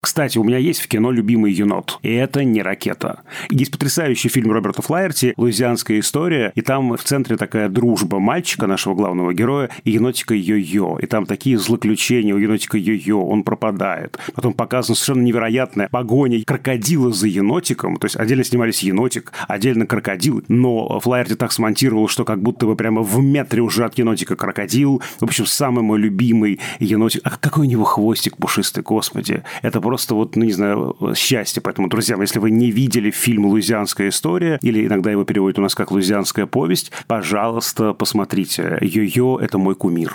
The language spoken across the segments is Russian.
Кстати, у меня есть в кино любимый енот, и это не ракета. Есть потрясающий фильм Роберта Флайерти «Луизианская история», и там в центре такая дружба мальчика, нашего главного героя, и енотика Йо-Йо. И там такие злоключения у енотика Йо-Йо, он пропадает. Потом показана совершенно невероятная погоня крокодила за енотиком, то есть отдельно снимались енотик, отдельно крокодил, но Флайерти так смонтировал, что как будто бы прямо в метре уже от енотика крокодил. В общем, самый мой любимый енотик. А какой у него хвостик пушистый, господи. Это просто вот, ну, не знаю, счастье. Поэтому, друзья, если вы не видели фильм «Луизианская история», или иногда его переводят у нас как «Луизианская повесть», пожалуйста, посмотрите. Йо-Йо – это мой кумир.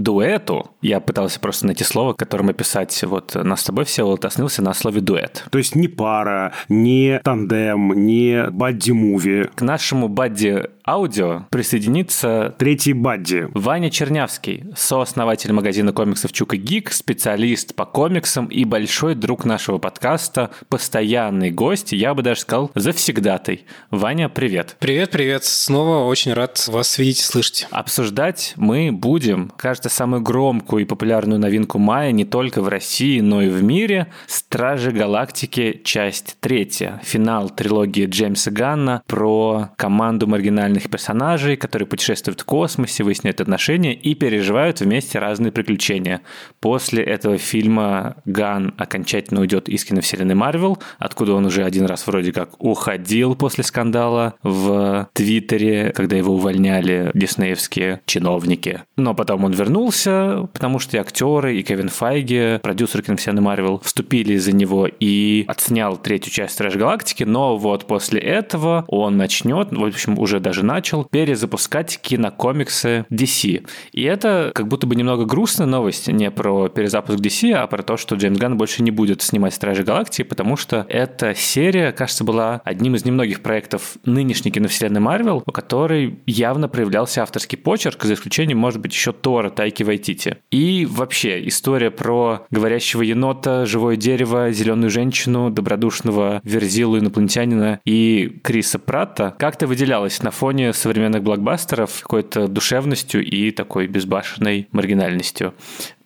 дуэту. Я пытался просто найти слово, которым описать вот нас с тобой, все остановился на слове дуэт. То есть не пара, не тандем, не бадди-муви. К нашему бадди аудио присоединится третий Бадди. Ваня Чернявский, сооснователь магазина комиксов Чука Гик, специалист по комиксам и большой друг нашего подкаста, постоянный гость, я бы даже сказал, завсегдатый. Ваня, привет. Привет, привет. Снова очень рад вас видеть и слышать. Обсуждать мы будем, кажется, самую громкую и популярную новинку мая не только в России, но и в мире «Стражи Галактики. Часть третья». Финал трилогии Джеймса Ганна про команду маргинальных персонажей, которые путешествуют в космосе, выясняют отношения и переживают вместе разные приключения. После этого фильма Ган окончательно уйдет из киновселенной Марвел, откуда он уже один раз вроде как уходил после скандала в Твиттере, когда его увольняли диснеевские чиновники. Но потом он вернулся потому что и актеры, и Кевин Файги, продюсер киновселенной Марвел, вступили за него и отснял третью часть Стражи Галактики, но вот после этого он начнет, в общем, уже даже начал, перезапускать кинокомиксы DC. И это как будто бы немного грустная новость, не про перезапуск DC, а про то, что Джеймс Ганн больше не будет снимать Стражи Галактики, потому что эта серия, кажется, была одним из немногих проектов нынешней киновселенной Марвел, у которой явно проявлялся авторский почерк, за исключением, может быть, еще Тора Тайки Вайтити. И вообще история про говорящего енота, живое дерево, зеленую женщину, добродушного верзилу инопланетянина и Криса Пратта как-то выделялась на фоне современных блокбастеров какой-то душевностью и такой безбашенной маргинальностью.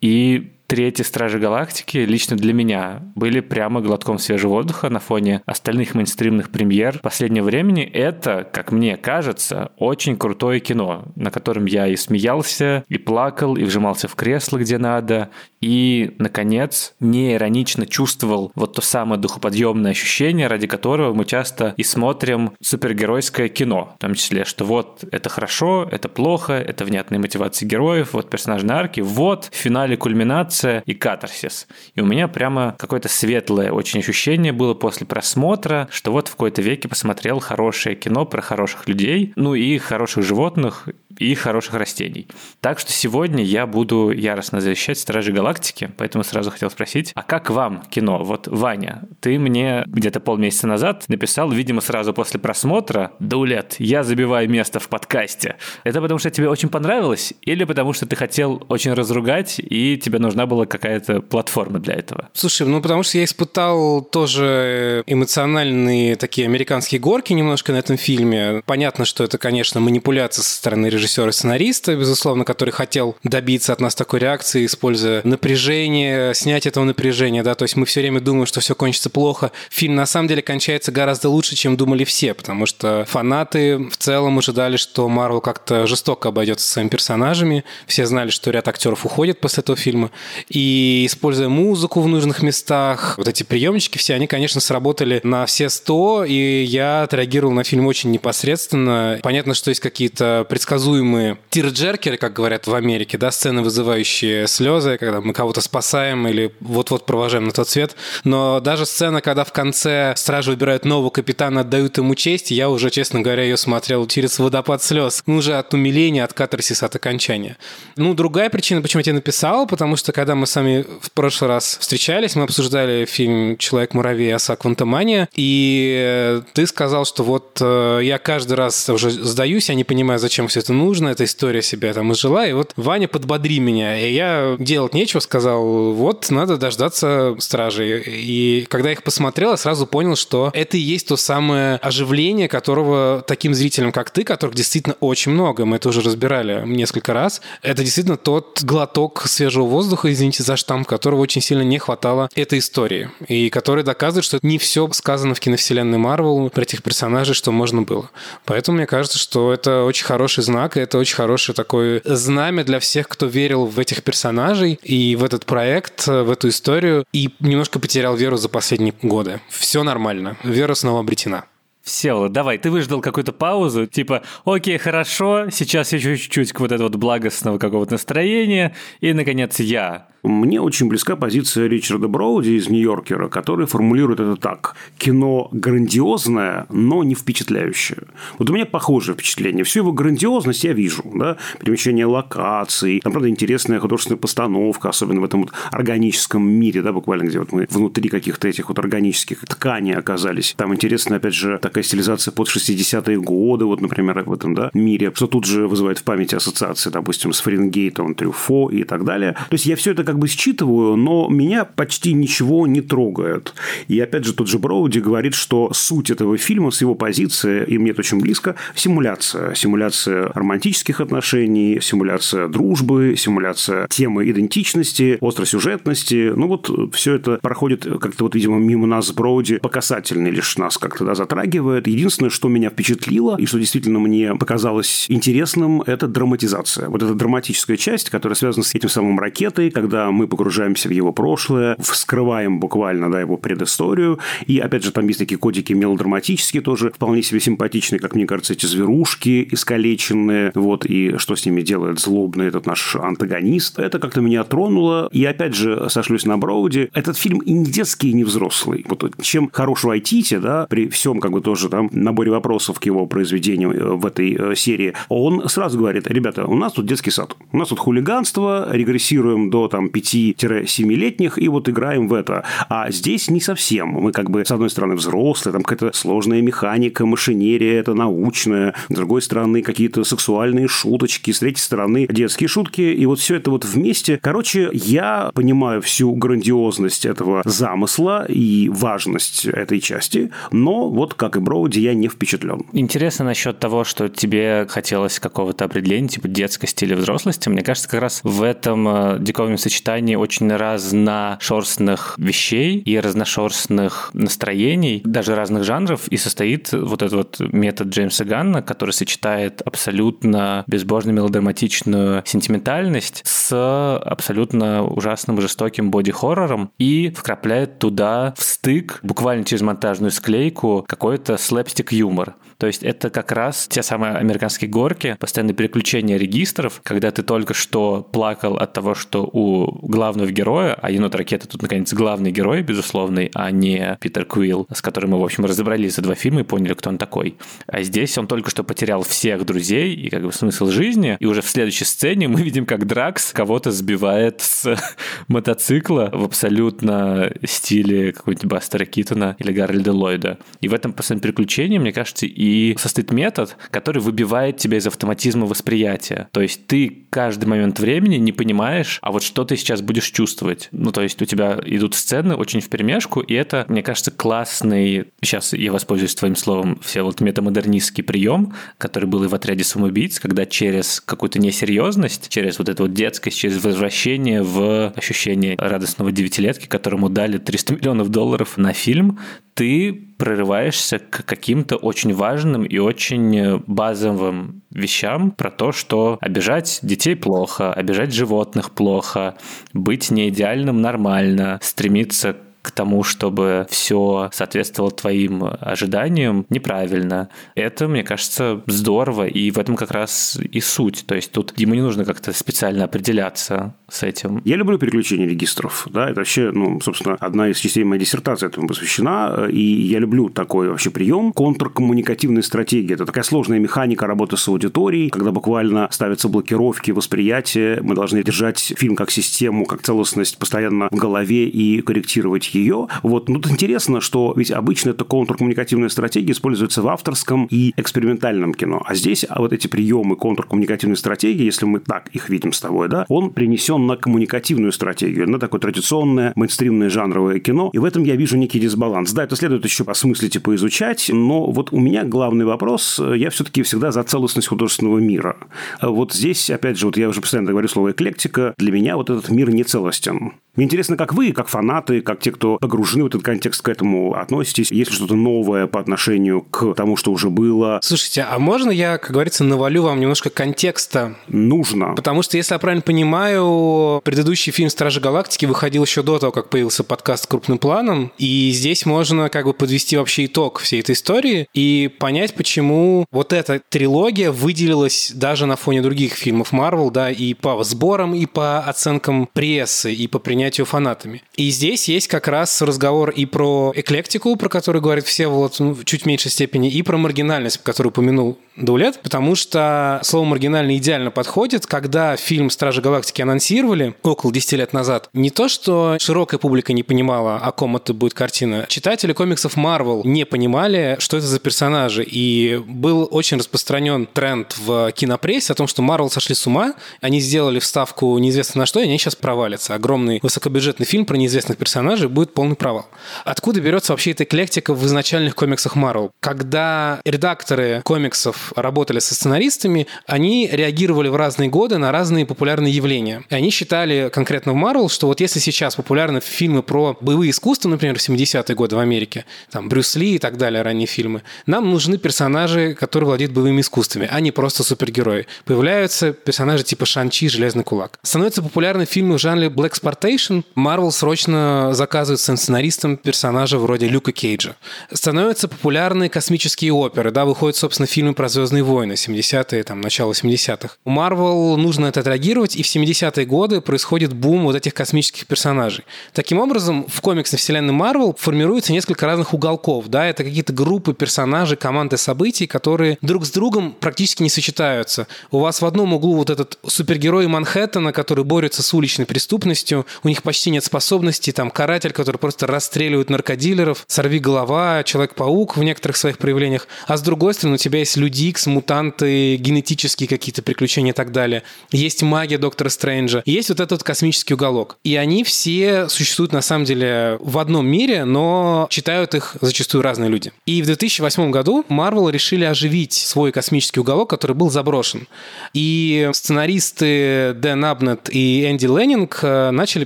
И третьи Стражи Галактики лично для меня были прямо глотком свежего воздуха на фоне остальных мейнстримных премьер последнего времени. Это, как мне кажется, очень крутое кино, на котором я и смеялся, и плакал, и вжимался в кресло, где надо, и, наконец, не иронично чувствовал вот то самое духоподъемное ощущение, ради которого мы часто и смотрим супергеройское кино, в том числе, что вот это хорошо, это плохо, это внятные мотивации героев, вот персонажные арки, вот в финале кульминация кульминация и катарсис. И у меня прямо какое-то светлое очень ощущение было после просмотра, что вот в какой-то веке посмотрел хорошее кино про хороших людей, ну и хороших животных, и хороших растений. Так что сегодня я буду яростно защищать Стражи Галактики, поэтому сразу хотел спросить, а как вам кино? Вот, Ваня, ты мне где-то полмесяца назад написал, видимо, сразу после просмотра, Даулет, я забиваю место в подкасте. Это потому что тебе очень понравилось или потому что ты хотел очень разругать и тебе нужна была какая-то платформа для этого? Слушай, ну потому что я испытал тоже эмоциональные такие американские горки немножко на этом фильме. Понятно, что это, конечно, манипуляция со стороны режиссера режиссера и сценариста, безусловно, который хотел добиться от нас такой реакции, используя напряжение, снять этого напряжения, да, то есть мы все время думаем, что все кончится плохо. Фильм на самом деле кончается гораздо лучше, чем думали все, потому что фанаты в целом ожидали, что Марвел как-то жестоко обойдется со своими персонажами, все знали, что ряд актеров уходит после этого фильма, и используя музыку в нужных местах, вот эти приемчики все, они, конечно, сработали на все сто, и я отреагировал на фильм очень непосредственно. Понятно, что есть какие-то предсказуемые предсказуемые тирджеркеры, как говорят в Америке, да, сцены, вызывающие слезы, когда мы кого-то спасаем или вот-вот провожаем на тот свет. Но даже сцена, когда в конце стражи выбирают нового капитана, отдают ему честь, я уже, честно говоря, ее смотрел через водопад слез. Ну, уже от умиления, от катарсиса, от окончания. Ну, другая причина, почему я тебе написал, потому что когда мы с вами в прошлый раз встречались, мы обсуждали фильм «Человек-муравей» Оса Квантомания, и ты сказал, что вот э, я каждый раз уже сдаюсь, я не понимаю, зачем все это нужно, эта история себя там изжила, и вот Ваня подбодри меня, и я делать нечего, сказал, вот надо дождаться стражей. И когда их посмотрел, я сразу понял, что это и есть то самое оживление, которого таким зрителям, как ты, которых действительно очень много, мы это уже разбирали несколько раз, это действительно тот глоток свежего воздуха, извините за штамп, которого очень сильно не хватало этой истории, и который доказывает, что не все сказано в киновселенной Марвел про этих персонажей, что можно было. Поэтому мне кажется, что это очень хороший знак, и это очень хорошее такое знамя для всех, кто верил в этих персонажей и в этот проект, в эту историю, и немножко потерял веру за последние годы. Все нормально. Вера снова обретена. Всеволод, давай, ты выждал какую-то паузу, типа, окей, хорошо, сейчас еще чуть-чуть вот этого вот благостного какого-то настроения, и, наконец, я. Мне очень близка позиция Ричарда Броуди из Нью-Йоркера, который формулирует это так. Кино грандиозное, но не впечатляющее. Вот у меня похожее впечатление. Всю его грандиозность я вижу. Да? Перемещение локаций, там, правда, интересная художественная постановка, особенно в этом вот органическом мире, да, буквально, где вот мы внутри каких-то этих вот органических тканей оказались. Там интересная, опять же, такая стилизация под 60-е годы, вот, например, в этом да, мире, что тут же вызывает в памяти ассоциации, допустим, с Фаренгейтом, Трюфо и так далее. То есть я все это как бы считываю, но меня почти ничего не трогает. И опять же, тот же Броуди говорит, что суть этого фильма с его позиции, и мне это очень близко, симуляция. Симуляция романтических отношений, симуляция дружбы, симуляция темы идентичности, остросюжетности. Ну вот все это проходит как-то вот, видимо, мимо нас с Броуди по касательной лишь нас как-то да, затрагивает. Единственное, что меня впечатлило и что действительно мне показалось интересным, это драматизация. Вот эта драматическая часть, которая связана с этим самым ракетой, когда мы погружаемся в его прошлое, вскрываем буквально да, его предысторию. И, опять же, там есть такие кодики мелодраматические тоже, вполне себе симпатичные, как мне кажется, эти зверушки искалеченные, вот, и что с ними делает злобный этот наш антагонист. Это как-то меня тронуло. И, опять же, сошлюсь на Броуди. Этот фильм и не детский, и не взрослый. Вот чем хорошего Айтити, да, при всем, как бы, тоже там наборе вопросов к его произведению э, в этой э, серии, он сразу говорит, ребята, у нас тут детский сад. У нас тут хулиганство, регрессируем до там 5-7-летних, и вот играем в это. А здесь не совсем. Мы как бы, с одной стороны, взрослые, там какая-то сложная механика, машинерия, это научная, с другой стороны, какие-то сексуальные шуточки, с третьей стороны, детские шутки, и вот все это вот вместе. Короче, я понимаю всю грандиозность этого замысла и важность этой части, но вот, как и Броуди, я не впечатлен. Интересно насчет того, что тебе хотелось какого-то определения, типа детскости или взрослости. Мне кажется, как раз в этом э, диковинном сочетании очень разношерстных вещей и разношерстных настроений, даже разных жанров, и состоит вот этот вот метод Джеймса Ганна, который сочетает абсолютно безбожно мелодраматичную сентиментальность с абсолютно ужасным жестоким боди-хоррором и вкрапляет туда в стык, буквально через монтажную склейку, какой-то слэпстик-юмор. То есть это как раз те самые американские горки, постоянное переключение регистров, когда ты только что плакал от того, что у главного героя, а енот ракеты тут, наконец, главный герой, безусловный, а не Питер Куилл, с которым мы, в общем, разобрались за два фильма и поняли, кто он такой. А здесь он только что потерял всех друзей и как бы смысл жизни, и уже в следующей сцене мы видим, как Дракс кого-то сбивает с мотоцикла в абсолютно стиле какого-нибудь Бастера Китона или Гарольда Ллойда. И в этом постоянном переключении, мне кажется, и состоит метод, который выбивает тебя из автоматизма восприятия. То есть ты каждый момент времени не понимаешь, а вот что ты сейчас будешь чувствовать. Ну, то есть у тебя идут сцены очень в перемешку, и это, мне кажется, классный, сейчас я воспользуюсь твоим словом, все вот метамодернистский прием, который был и в отряде самоубийц, когда через какую-то несерьезность, через вот эту вот детскость, через возвращение в ощущение радостного девятилетки, которому дали 300 миллионов долларов на фильм, ты прорываешься к каким-то очень важным и очень базовым вещам про то, что обижать детей плохо, обижать животных плохо, быть неидеальным нормально, стремиться к тому, чтобы все соответствовало твоим ожиданиям, неправильно. Это, мне кажется, здорово, и в этом как раз и суть. То есть тут ему не нужно как-то специально определяться с этим. Я люблю переключение регистров, да, это вообще, ну, собственно, одна из частей моей диссертации этому посвящена, и я люблю такой вообще прием контркоммуникативной стратегии. Это такая сложная механика работы с аудиторией, когда буквально ставятся блокировки восприятия, мы должны держать фильм как систему, как целостность постоянно в голове и корректировать ее. Вот, ну, тут интересно, что ведь обычно эта контркоммуникативная стратегия используется в авторском и экспериментальном кино, а здесь а вот эти приемы контркоммуникативной стратегии, если мы так их видим с тобой, да, он принесен на коммуникативную стратегию, на такое традиционное мейнстримное жанровое кино, и в этом я вижу некий дисбаланс. Да, это следует еще осмыслить и поизучать, но вот у меня главный вопрос, я все-таки всегда за целостность художественного мира. Вот здесь, опять же, вот я уже постоянно говорю слово эклектика, для меня вот этот мир не целостен. Мне интересно, как вы, как фанаты, как те, кто погружены в этот контекст к этому относитесь, есть ли что-то новое по отношению к тому, что уже было? Слушайте, а можно я, как говорится, навалю вам немножко контекста? Нужно. Потому что, если я правильно понимаю, предыдущий фильм «Стражи Галактики» выходил еще до того, как появился подкаст крупным планом, и здесь можно как бы подвести вообще итог всей этой истории и понять, почему вот эта трилогия выделилась даже на фоне других фильмов Марвел, да, и по сборам, и по оценкам прессы, и по принятию фанатами. И здесь есть как раз разговор и про эклектику, про которую говорит все вот ну, в чуть меньшей степени, и про маргинальность, которую упомянул Даулет, потому что слово «маргинально» идеально подходит, когда фильм «Стражи Галактики» анонсировали около 10 лет назад. Не то, что широкая публика не понимала, о ком это будет картина. Читатели комиксов Marvel не понимали, что это за персонажи. И был очень распространен тренд в кинопрессе о том, что Marvel сошли с ума, они сделали вставку неизвестно на что, и они сейчас провалятся. Огромный высокобюджетный фильм про неизвестных персонажей будет полный провал. Откуда берется вообще эта эклектика в изначальных комиксах Marvel? Когда редакторы комиксов работали со сценаристами, они реагировали в разные годы на разные популярные явления. И они считали конкретно в Marvel, что вот если сейчас популярны фильмы про боевые искусства, например, в 70-е годы в Америке, там Брюс Ли и так далее, ранние фильмы, нам нужны персонажи, которые владеют боевыми искусствами, а не просто супергерои. Появляются персонажи типа Шанчи, Железный кулак. Становятся популярны фильмы в жанре Black Spartation, срочно заказывает сценаристам персонажа вроде Люка Кейджа. Становятся популярны космические оперы, да, выходят, собственно, фильмы про Звездные войны, 70-е, там, начало 70-х. У Marvel нужно это отреагировать, и в 70-е годы происходит бум вот этих космических персонажей. Таким образом, в комиксной вселенной Marvel формируется несколько разных уголков, да, это какие-то группы персонажей, команды событий, которые друг с другом практически не сочетаются. У вас в одном углу вот этот супергерой Манхэттена, который борется с уличной преступностью, у них почти нет способностей, там каратель, который просто расстреливает наркодилеров, сорви голова, Человек-паук в некоторых своих проявлениях, а с другой стороны у тебя есть люди Икс, мутанты, генетические какие-то приключения и так далее. Есть магия Доктора Стрэнджа, есть вот этот космический уголок. И они все существуют на самом деле в одном мире, но читают их зачастую разные люди. И в 2008 году Marvel решили оживить свой космический уголок, который был заброшен. И сценаристы Дэн Абнет и Энди Леннинг э, начали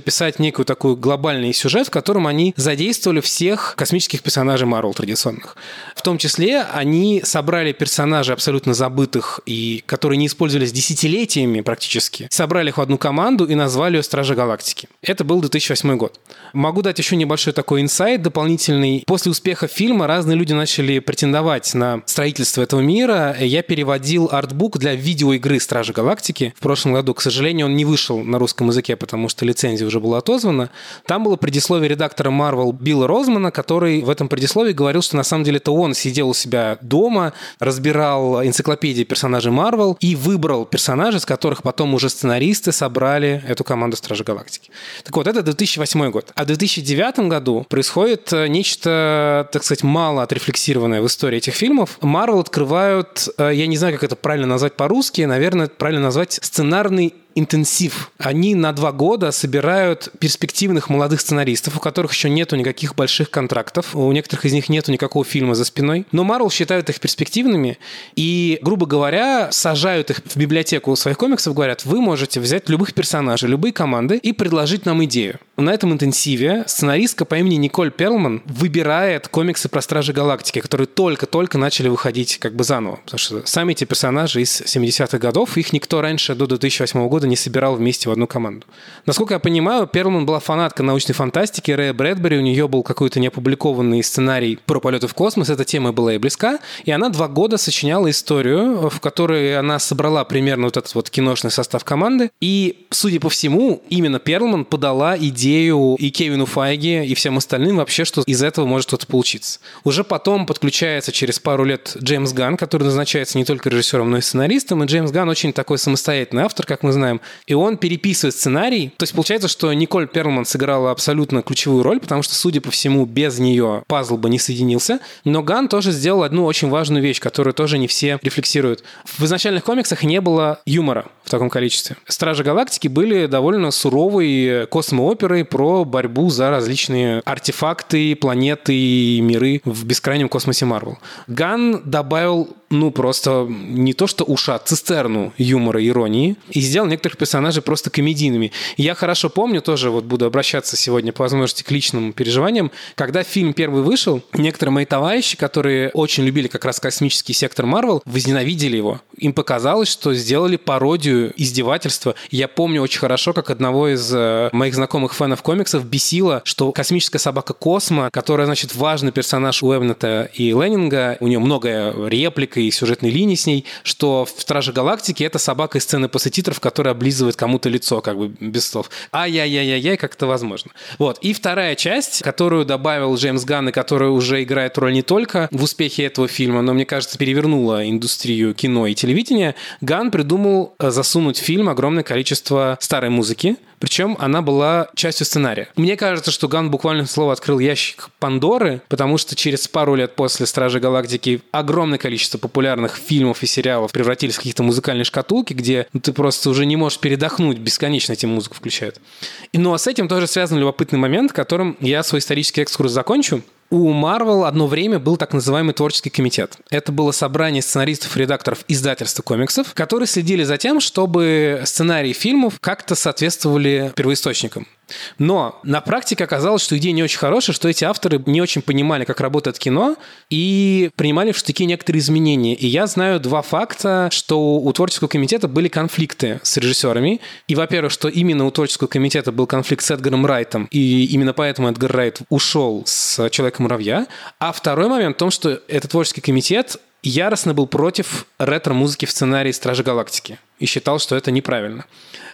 писать некую такой глобальный сюжет, в котором они задействовали всех космических персонажей Марвел традиционных. В том числе они собрали персонажей абсолютно забытых и которые не использовались десятилетиями практически, собрали их в одну команду и назвали ее Стражи Галактики. Это был 2008 год. Могу дать еще небольшой такой инсайт дополнительный. После успеха фильма разные люди начали претендовать на строительство этого мира. Я переводил артбук для видеоигры Стражи Галактики в прошлом году. К сожалению, он не вышел на русском языке, потому что лицензия уже была отозвана. Там было предисловие редактора Marvel Билла Розмана, который в этом предисловии говорил, что на самом деле это он сидел у себя дома, разбирал энциклопедии персонажей Marvel и выбрал персонажей, из которых потом уже сценаристы собрали эту команду Стражи Галактики. Так вот, это 2008 год. А в 2009 году происходит э, нечто, так сказать, мало отрефлексированное в истории этих фильмов. Marvel открывают, э, я не знаю, как это правильно назвать по-русски, наверное, правильно назвать сценарный интенсив. Они на два года собирают перспективных молодых сценаристов, у которых еще нету никаких больших контрактов, у некоторых из них нету никакого фильма за спиной, но Марвел считают их перспективными и, грубо говоря, сажают их в библиотеку своих комиксов, говорят, вы можете взять любых персонажей, любые команды и предложить нам идею. на этом интенсиве сценаристка по имени Николь Перлман выбирает комиксы про Стражи Галактики, которые только-только начали выходить как бы заново. Потому что сами эти персонажи из 70-х годов, их никто раньше до 2008 года не собирал вместе в одну команду. Насколько я понимаю, Перлман была фанатка научной фантастики, Рэя Брэдбери, у нее был какой-то неопубликованный сценарий про полеты в космос, эта тема была ей близка, и она два года сочиняла историю, в которой она собрала примерно вот этот вот киношный состав команды, и, судя по всему, именно Перлман подала идею и Кевину Файге, и всем остальным вообще, что из этого может что-то получиться. Уже потом подключается через пару лет Джеймс Ган, который назначается не только режиссером, но и сценаристом, и Джеймс Ган очень такой самостоятельный автор, как мы знаем, и он переписывает сценарий. То есть получается, что Николь Перлман сыграла абсолютно ключевую роль, потому что, судя по всему, без нее пазл бы не соединился. Но Ган тоже сделал одну очень важную вещь, которую тоже не все рефлексируют. В изначальных комиксах не было юмора в таком количестве. Стражи Галактики были довольно суровой космооперой про борьбу за различные артефакты, планеты и миры в бескрайнем космосе Марвел. Ган добавил ну, просто не то что уша, а цистерну юмора иронии, и сделал некоторых персонажей просто комедийными. Я хорошо помню, тоже вот буду обращаться сегодня по возможности к личным переживаниям, когда фильм первый вышел, некоторые мои товарищи, которые очень любили как раз космический сектор Марвел, возненавидели его. Им показалось, что сделали пародию издевательства. Я помню очень хорошо, как одного из э, моих знакомых фенов комиксов бесило, что космическая собака Космо, которая, значит, важный персонаж Уэбнета и Леннинга, у нее много реплик и сюжетной линии с ней, что в «Страже Галактики» это собака из сцены после титров, которая облизывает кому-то лицо, как бы без слов. Ай-яй-яй-яй, как это возможно. Вот. И вторая часть, которую добавил Джеймс Ганн, и которая уже играет роль не только в успехе этого фильма, но, мне кажется, перевернула индустрию кино и телевидения, Ган придумал э, засунуть в фильм огромное количество старой музыки, причем она была частью сценария. Мне кажется, что Ган буквально слово открыл ящик Пандоры, потому что через пару лет после «Стражи Галактики» огромное количество популярных фильмов и сериалов превратились в какие-то музыкальные шкатулки, где ну, ты просто уже не можешь передохнуть, бесконечно эти музыку включают. Ну а с этим тоже связан любопытный момент, которым я свой исторический экскурс закончу. У Marvel одно время был так называемый творческий комитет. Это было собрание сценаристов редакторов издательства комиксов, которые следили за тем, чтобы сценарии фильмов как-то соответствовали первоисточникам. Но на практике оказалось, что идея не очень хорошая, что эти авторы не очень понимали, как работает кино, и принимали в штыки некоторые изменения. И я знаю два факта, что у творческого комитета были конфликты с режиссерами. И, во-первых, что именно у творческого комитета был конфликт с Эдгаром Райтом, и именно поэтому Эдгар Райт ушел с «Человека-муравья». А второй момент в том, что этот творческий комитет яростно был против ретро-музыки в сценарии «Стражи Галактики» и считал, что это неправильно.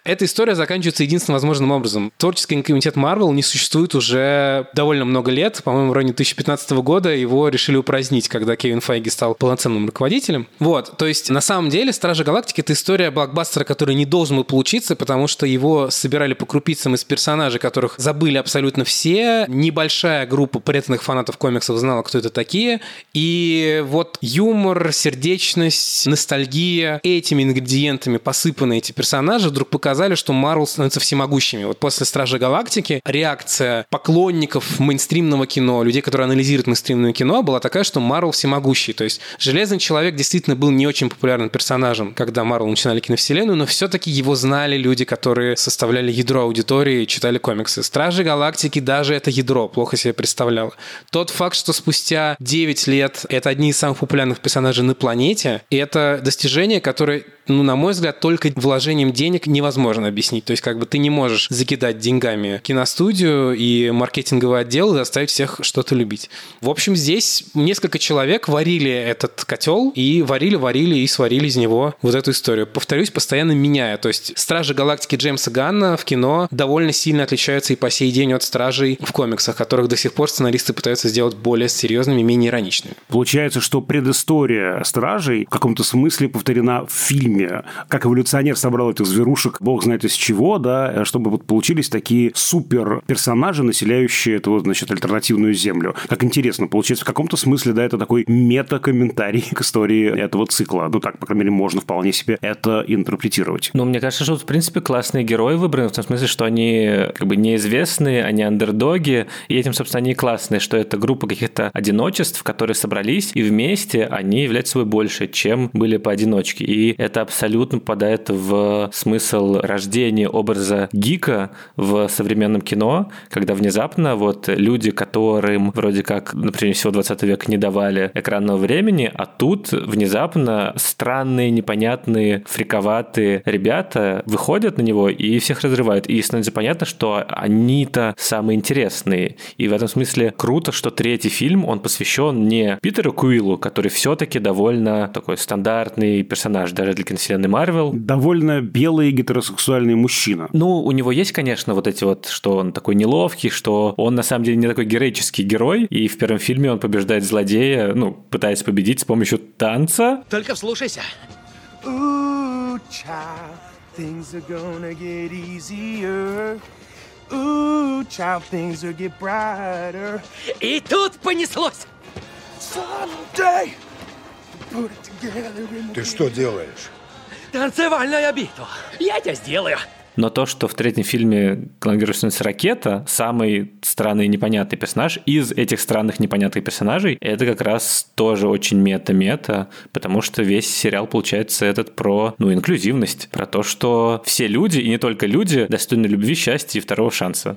Эта история заканчивается единственным возможным образом. Творческий комитет Marvel не существует уже довольно много лет. По-моему, в районе 2015 года его решили упразднить, когда Кевин Файги стал полноценным руководителем. Вот, то есть на самом деле «Стражи Галактики» — это история блокбастера, который не должен был получиться, потому что его собирали по крупицам из персонажей, которых забыли абсолютно все. Небольшая группа преданных фанатов комиксов знала, кто это такие. И вот юмор, сердечность, ностальгия этими ингредиентами посыпаны эти персонажи вдруг показали показали, что Марвел становится всемогущими. Вот после Стражи Галактики реакция поклонников мейнстримного кино, людей, которые анализируют мейнстримное кино, была такая, что Марвел всемогущий. То есть Железный Человек действительно был не очень популярным персонажем, когда Марвел начинали киновселенную, но все-таки его знали люди, которые составляли ядро аудитории и читали комиксы. Стражи Галактики даже это ядро плохо себе представляло. Тот факт, что спустя 9 лет это одни из самых популярных персонажей на планете, и это достижение, которое ну, на мой взгляд, только вложением денег невозможно объяснить. То есть, как бы ты не можешь закидать деньгами киностудию и маркетинговый отдел и заставить всех что-то любить. В общем, здесь несколько человек варили этот котел и варили, варили и сварили из него вот эту историю. Повторюсь, постоянно меняя. То есть, Стражи Галактики Джеймса Ганна в кино довольно сильно отличаются и по сей день от Стражей в комиксах, которых до сих пор сценаристы пытаются сделать более серьезными, менее ироничными. Получается, что предыстория Стражей в каком-то смысле повторена в фильме, как эволюционер собрал этих зверушек, бог знает из чего, да, чтобы вот получились такие супер персонажи, населяющие эту, значит, альтернативную землю. Как интересно, получается, в каком-то смысле, да, это такой мета-комментарий к истории этого цикла. Ну, так, по крайней мере, можно вполне себе это интерпретировать. Ну, мне кажется, что, в принципе, классные герои выбраны, в том смысле, что они как бы неизвестные, они андердоги, и этим, собственно, они классные, что это группа каких-то одиночеств, которые собрались, и вместе они являются собой больше, чем были поодиночке. И это абсолютно попадает в смысл рождения образа гика в современном кино, когда внезапно вот люди, которым вроде как, например, всего 20 века не давали экранного времени, а тут внезапно странные, непонятные, фриковатые ребята выходят на него и всех разрывают. И становится понятно, что они-то самые интересные. И в этом смысле круто, что третий фильм, он посвящен не Питеру Куиллу, который все-таки довольно такой стандартный персонаж даже для киновселенной Марвел. Довольно белый гетеросексуальный мужчина. Ну, у него есть, конечно, вот эти вот, что он такой неловкий, что он на самом деле не такой героический герой, и в первом фильме он побеждает злодея, ну, пытаясь победить с помощью танца. Только вслушайся. Ooh, child, things are gonna get easier. Ooh, child, things will get brighter. И тут понеслось. Someday, put it together in Ты что делаешь? Танцевальная битва. Я тебя сделаю. Но то, что в третьем фильме становится ракета, самый странный и непонятный персонаж из этих странных непонятных персонажей, это как раз тоже очень мета-мета, потому что весь сериал получается этот про, ну, инклюзивность, про то, что все люди, и не только люди, достойны любви, счастья и второго шанса.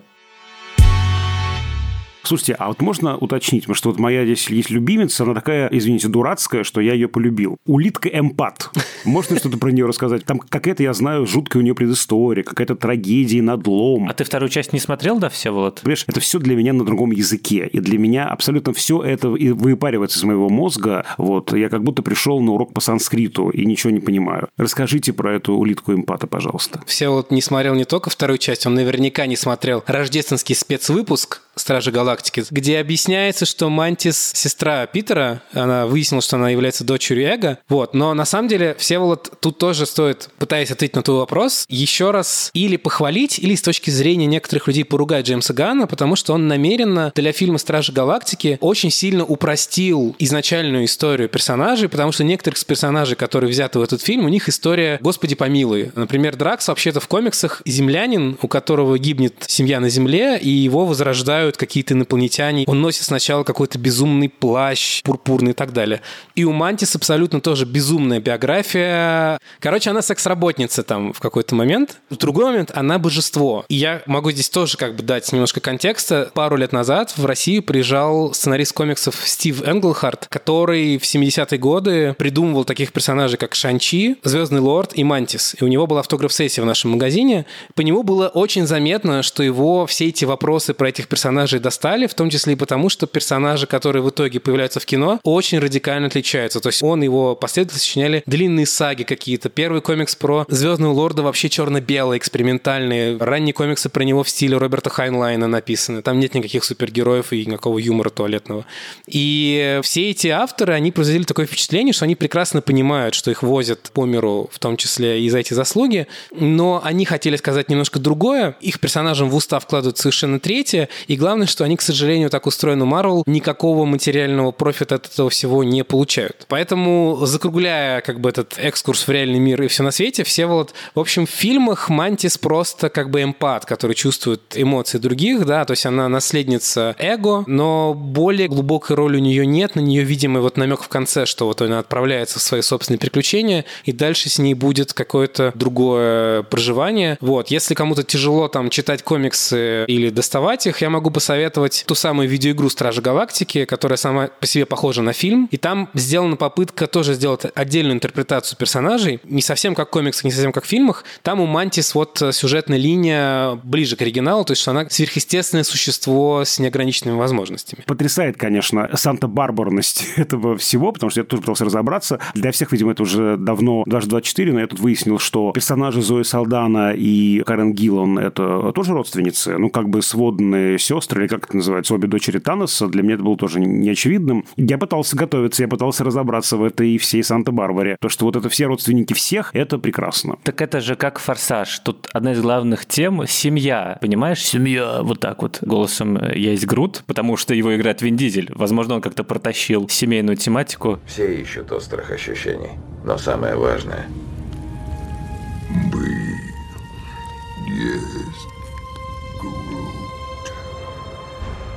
Слушайте, а вот можно уточнить, потому что вот моя здесь есть любимица, она такая, извините, дурацкая, что я ее полюбил. Улитка эмпат. Можно что-то про нее рассказать? Там какая-то, я знаю, жуткая у нее предыстория, какая-то трагедия, надлом. А ты вторую часть не смотрел, да, все вот? Понимаешь, это все для меня на другом языке. И для меня абсолютно все это и выпаривается из моего мозга. Вот, я как будто пришел на урок по санскриту и ничего не понимаю. Расскажите про эту улитку эмпата, пожалуйста. Все вот не смотрел не только вторую часть, он наверняка не смотрел рождественский спецвыпуск Стражи Галактики, где объясняется, что Мантис – сестра Питера, она выяснила, что она является дочерью Эго, вот, но на самом деле, все вот тут тоже стоит, пытаясь ответить на твой вопрос, еще раз или похвалить, или с точки зрения некоторых людей поругать Джеймса Ганна, потому что он намеренно для фильма «Стражи Галактики» очень сильно упростил изначальную историю персонажей, потому что некоторых персонажей, которые взяты в этот фильм, у них история «Господи помилуй». Например, Дракс вообще-то в комиксах землянин, у которого гибнет семья на Земле, и его возрождают какие-то инопланетяне. Он носит сначала какой-то безумный плащ, пурпурный и так далее. И у Мантис абсолютно тоже безумная биография. Короче, она секс-работница там в какой-то момент. В другой момент она божество. И я могу здесь тоже как бы дать немножко контекста. Пару лет назад в Россию приезжал сценарист комиксов Стив Энглхарт, который в 70-е годы придумывал таких персонажей, как Шанчи, Звездный Лорд и Мантис. И у него была автограф-сессия в нашем магазине. По нему было очень заметно, что его все эти вопросы про этих персонажей персонажей достали, в том числе и потому, что персонажи, которые в итоге появляются в кино, очень радикально отличаются. То есть он, его последователи сочиняли длинные саги какие-то. Первый комикс про Звездного Лорда вообще черно-белый, экспериментальный. Ранние комиксы про него в стиле Роберта Хайнлайна написаны. Там нет никаких супергероев и никакого юмора туалетного. И все эти авторы, они произвели такое впечатление, что они прекрасно понимают, что их возят по миру, в том числе и за эти заслуги, но они хотели сказать немножко другое. Их персонажам в уста вкладывают совершенно третье, и главное что они, к сожалению, так устроены Marvel, никакого материального профита от этого всего не получают. Поэтому, закругляя как бы этот экскурс в реальный мир и все на свете, все вот, в общем, в фильмах Мантис просто как бы эмпат, который чувствует эмоции других, да, то есть она наследница эго, но более глубокой роли у нее нет, на нее, видимо, вот намек в конце, что вот она отправляется в свои собственные приключения, и дальше с ней будет какое-то другое проживание. Вот, если кому-то тяжело там читать комиксы или доставать их, я могу посоветовать ту самую видеоигру «Стражи Галактики», которая сама по себе похожа на фильм. И там сделана попытка тоже сделать отдельную интерпретацию персонажей. Не совсем как в комиксах, не совсем как в фильмах. Там у Мантис вот сюжетная линия ближе к оригиналу, то есть что она сверхъестественное существо с неограниченными возможностями. Потрясает, конечно, санта-барбарность этого всего, потому что я тоже пытался разобраться. Для всех, видимо, это уже давно, даже 24, но я тут выяснил, что персонажи Зои Салдана и Карен Гиллан — это тоже родственницы, ну, как бы сводные сестры, сестры, или как это называется, обе дочери Таноса, для меня это было тоже неочевидным. Я пытался готовиться, я пытался разобраться в этой всей Санта-Барбаре. То, что вот это все родственники всех, это прекрасно. Так это же как «Форсаж». Тут одна из главных тем — семья. Понимаешь? Семья. Вот так вот голосом есть Грут, потому что его играет Вин Дизель. Возможно, он как-то протащил семейную тематику. Все ищут острых ощущений. Но самое важное —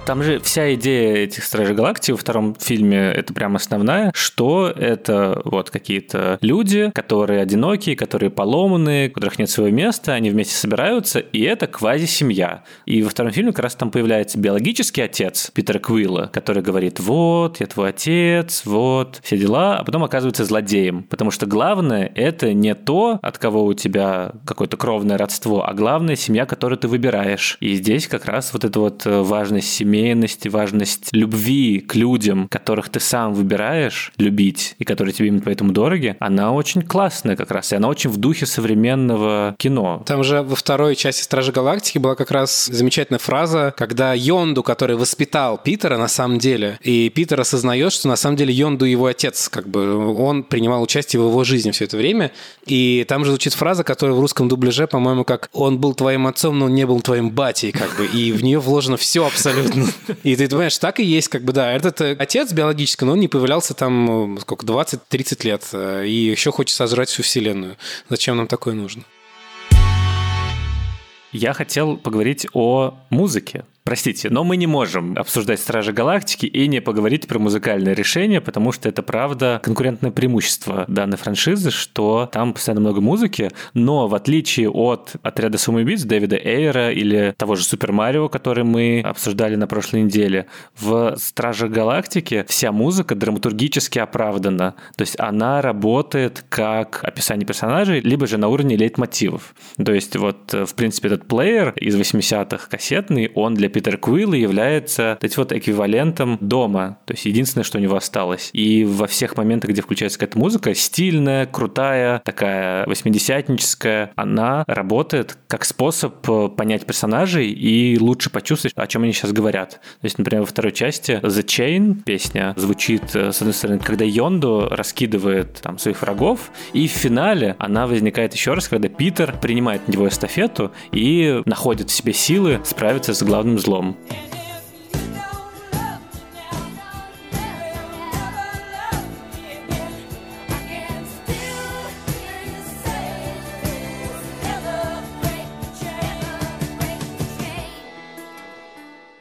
Там же вся идея этих Стражей Галактики во втором фильме, это прям основная, что это вот какие-то люди, которые одинокие, которые поломанные, у которых нет своего места, они вместе собираются, и это квази-семья. И во втором фильме как раз там появляется биологический отец Питера Квилла, который говорит, вот, я твой отец, вот, все дела, а потом оказывается злодеем. Потому что главное – это не то, от кого у тебя какое-то кровное родство, а главное – семья, которую ты выбираешь. И здесь как раз вот эта вот э, важность семейности, важность любви к людям, которых ты сам выбираешь любить и которые тебе именно поэтому дороги, она очень классная как раз, и она очень в духе современного кино. Там же во второй части Стражи Галактики была как раз замечательная фраза, когда Йонду, который воспитал Питера на самом деле, и Питер осознает, что на самом деле Йонду его отец, как бы он принимал участие в его жизни все это время, и там же звучит фраза, которая в русском дубляже, по-моему, как «он был твоим отцом, но не был твоим батей», как бы, и в нее вложено все абсолютно. И ты понимаешь, так и есть, как бы, да, этот э, отец биологически, но он не появлялся там, э, сколько, 20-30 лет, э, и еще хочет сожрать всю вселенную. Зачем нам такое нужно? Я хотел поговорить о музыке. Простите, но мы не можем обсуждать Стражи Галактики и не поговорить про музыкальное решение, потому что это, правда, конкурентное преимущество данной франшизы, что там постоянно много музыки, но в отличие от отряда самоубийц Дэвида Эйра или того же Супер Марио, который мы обсуждали на прошлой неделе, в Стражах Галактики вся музыка драматургически оправдана. То есть она работает как описание персонажей, либо же на уровне лейтмотивов. То есть вот, в принципе, этот плеер из 80-х кассетный, он для Питера Куилла является эти вот эквивалентом дома. То есть единственное, что у него осталось. И во всех моментах, где включается какая-то музыка, стильная, крутая, такая восьмидесятническая, она работает как способ э, понять персонажей и лучше почувствовать, о чем они сейчас говорят. То есть, например, во второй части The Chain песня звучит, э, с одной стороны, когда Йонду раскидывает там своих врагов, и в финале она возникает еще раз, когда Питер принимает на него эстафету и находит в себе силы справиться с главным злом.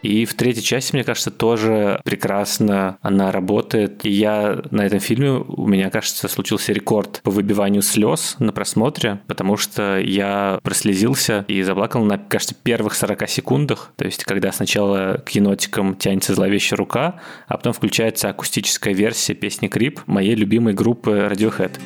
И в третьей части, мне кажется, тоже прекрасно она работает. И я на этом фильме, у меня, кажется, случился рекорд по выбиванию слез на просмотре, потому что я прослезился и заплакал на, кажется, первых 40 секундах. То есть, когда сначала к енотикам тянется зловещая рука, а потом включается акустическая версия песни «Крип» моей любимой группы Radiohead.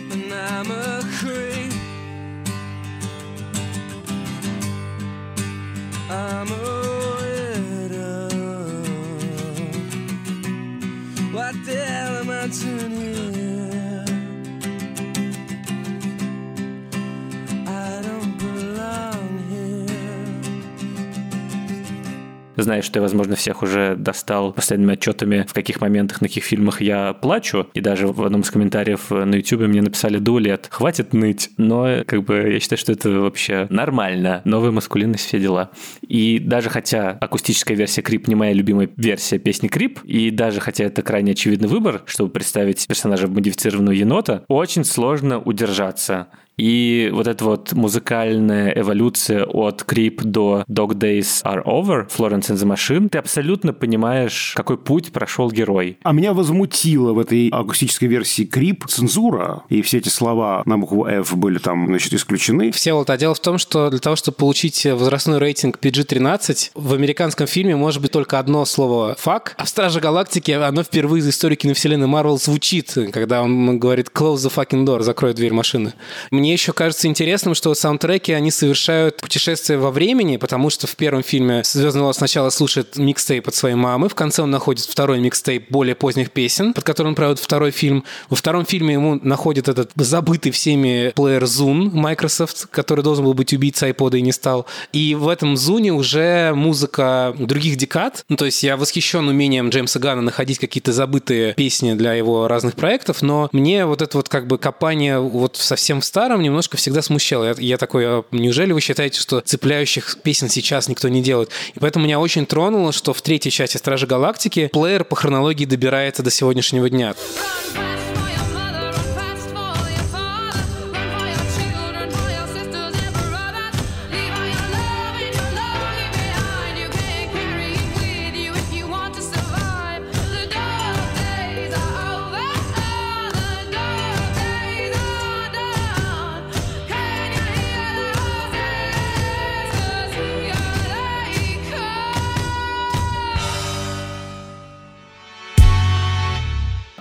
Знаешь, что я, возможно, всех уже достал последними отчетами, в каких моментах, на каких фильмах я плачу. И даже в одном из комментариев на YouTube мне написали до лет. Хватит ныть. Но как бы я считаю, что это вообще нормально. Новая маскулинность, все дела. И даже хотя акустическая версия Крип не моя любимая версия песни Крип, и даже хотя это крайне очевидный выбор, чтобы представить персонажа модифицированного енота, очень сложно удержаться. И вот эта вот музыкальная эволюция от Creep до Dog Days Are Over, Florence and the Machine, ты абсолютно понимаешь, какой путь прошел герой. А меня возмутило в этой акустической версии Creep цензура, и все эти слова на букву F были там, значит, исключены. Все вот, а дело в том, что для того, чтобы получить возрастной рейтинг PG-13, в американском фильме может быть только одно слово «фак», а в «Страже Галактики» оно впервые за историю киновселенной Марвел звучит, когда он говорит «close the fucking door», «закрой дверь машины». Мне еще кажется интересным, что саундтреки, они совершают путешествие во времени, потому что в первом фильме Звездный Волос сначала слушает микстейп от своей мамы, в конце он находит второй микстейп более поздних песен, под которым он проводит второй фильм. Во втором фильме ему находит этот забытый всеми плеер Zune Microsoft, который должен был быть убийцей iPod и не стал. И в этом Зуне уже музыка других декад. Ну, то есть я восхищен умением Джеймса Гана находить какие-то забытые песни для его разных проектов, но мне вот это вот как бы копание вот совсем в старом старом немножко всегда смущало. Я, я такой, а неужели вы считаете, что цепляющих песен сейчас никто не делает? И поэтому меня очень тронуло, что в третьей части Стражи Галактики плеер по хронологии добирается до сегодняшнего дня.